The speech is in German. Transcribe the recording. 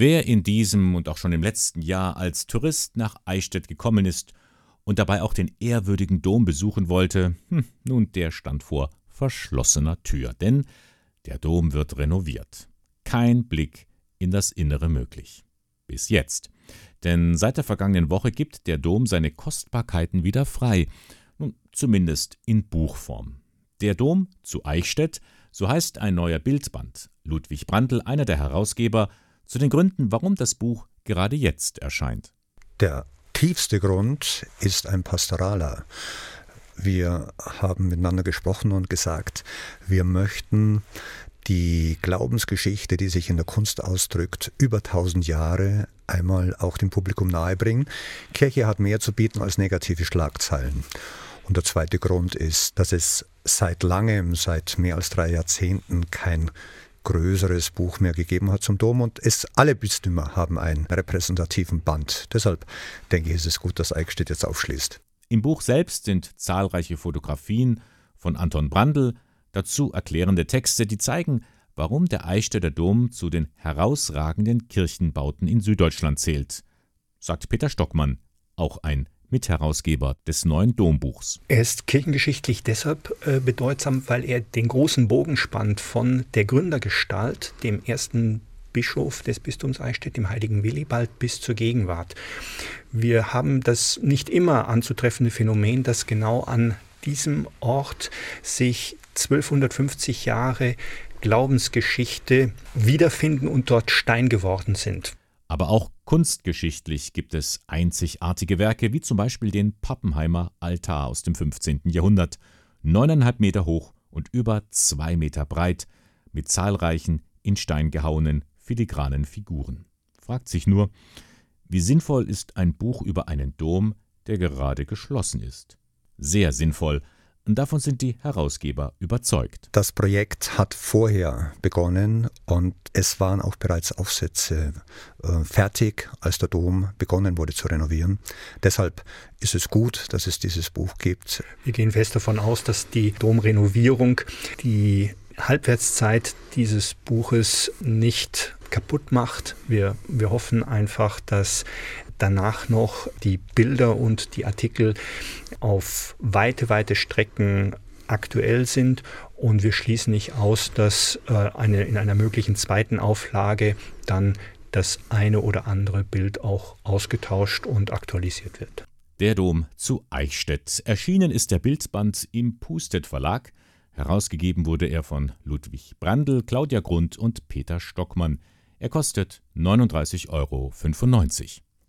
Wer in diesem und auch schon im letzten Jahr als Tourist nach Eichstätt gekommen ist und dabei auch den ehrwürdigen Dom besuchen wollte, hm, nun der stand vor verschlossener Tür, denn der Dom wird renoviert. Kein Blick in das Innere möglich. Bis jetzt. Denn seit der vergangenen Woche gibt der Dom seine Kostbarkeiten wieder frei, zumindest in Buchform. Der Dom zu Eichstätt, so heißt ein neuer Bildband. Ludwig Brandl, einer der Herausgeber, zu den Gründen, warum das Buch gerade jetzt erscheint. Der tiefste Grund ist ein pastoraler. Wir haben miteinander gesprochen und gesagt, wir möchten die Glaubensgeschichte, die sich in der Kunst ausdrückt, über tausend Jahre einmal auch dem Publikum nahebringen. Kirche hat mehr zu bieten als negative Schlagzeilen. Und der zweite Grund ist, dass es seit langem, seit mehr als drei Jahrzehnten kein größeres Buch mehr gegeben hat zum Dom und es alle Bistümer haben einen repräsentativen Band. Deshalb denke ich, ist es gut, dass Eichstätt jetzt aufschließt. Im Buch selbst sind zahlreiche Fotografien von Anton Brandl, dazu erklärende Texte, die zeigen, warum der Eichstätter Dom zu den herausragenden Kirchenbauten in Süddeutschland zählt, sagt Peter Stockmann, auch ein Mitherausgeber des neuen Dombuchs. Er ist kirchengeschichtlich deshalb äh, bedeutsam, weil er den großen Bogen spannt von der Gründergestalt, dem ersten Bischof des Bistums Eichstätt, dem heiligen Willibald, bis zur Gegenwart. Wir haben das nicht immer anzutreffende Phänomen, dass genau an diesem Ort sich 1250 Jahre Glaubensgeschichte wiederfinden und dort Stein geworden sind. Aber auch kunstgeschichtlich gibt es einzigartige Werke, wie zum Beispiel den Pappenheimer Altar aus dem 15. Jahrhundert, neuneinhalb Meter hoch und über zwei Meter breit, mit zahlreichen in Stein gehauenen filigranen Figuren. Fragt sich nur, wie sinnvoll ist ein Buch über einen Dom, der gerade geschlossen ist? Sehr sinnvoll, Davon sind die Herausgeber überzeugt. Das Projekt hat vorher begonnen und es waren auch bereits Aufsätze äh, fertig, als der Dom begonnen wurde zu renovieren. Deshalb ist es gut, dass es dieses Buch gibt. Wir gehen fest davon aus, dass die Domrenovierung die Halbwertszeit dieses Buches nicht kaputt macht. Wir, wir hoffen einfach, dass danach noch die Bilder und die Artikel auf weite, weite Strecken aktuell sind und wir schließen nicht aus, dass äh, eine, in einer möglichen zweiten Auflage dann das eine oder andere Bild auch ausgetauscht und aktualisiert wird. Der Dom zu Eichstätt. Erschienen ist der Bildband im Pustet Verlag. Herausgegeben wurde er von Ludwig Brandl, Claudia Grund und Peter Stockmann. Er kostet 39,95 Euro.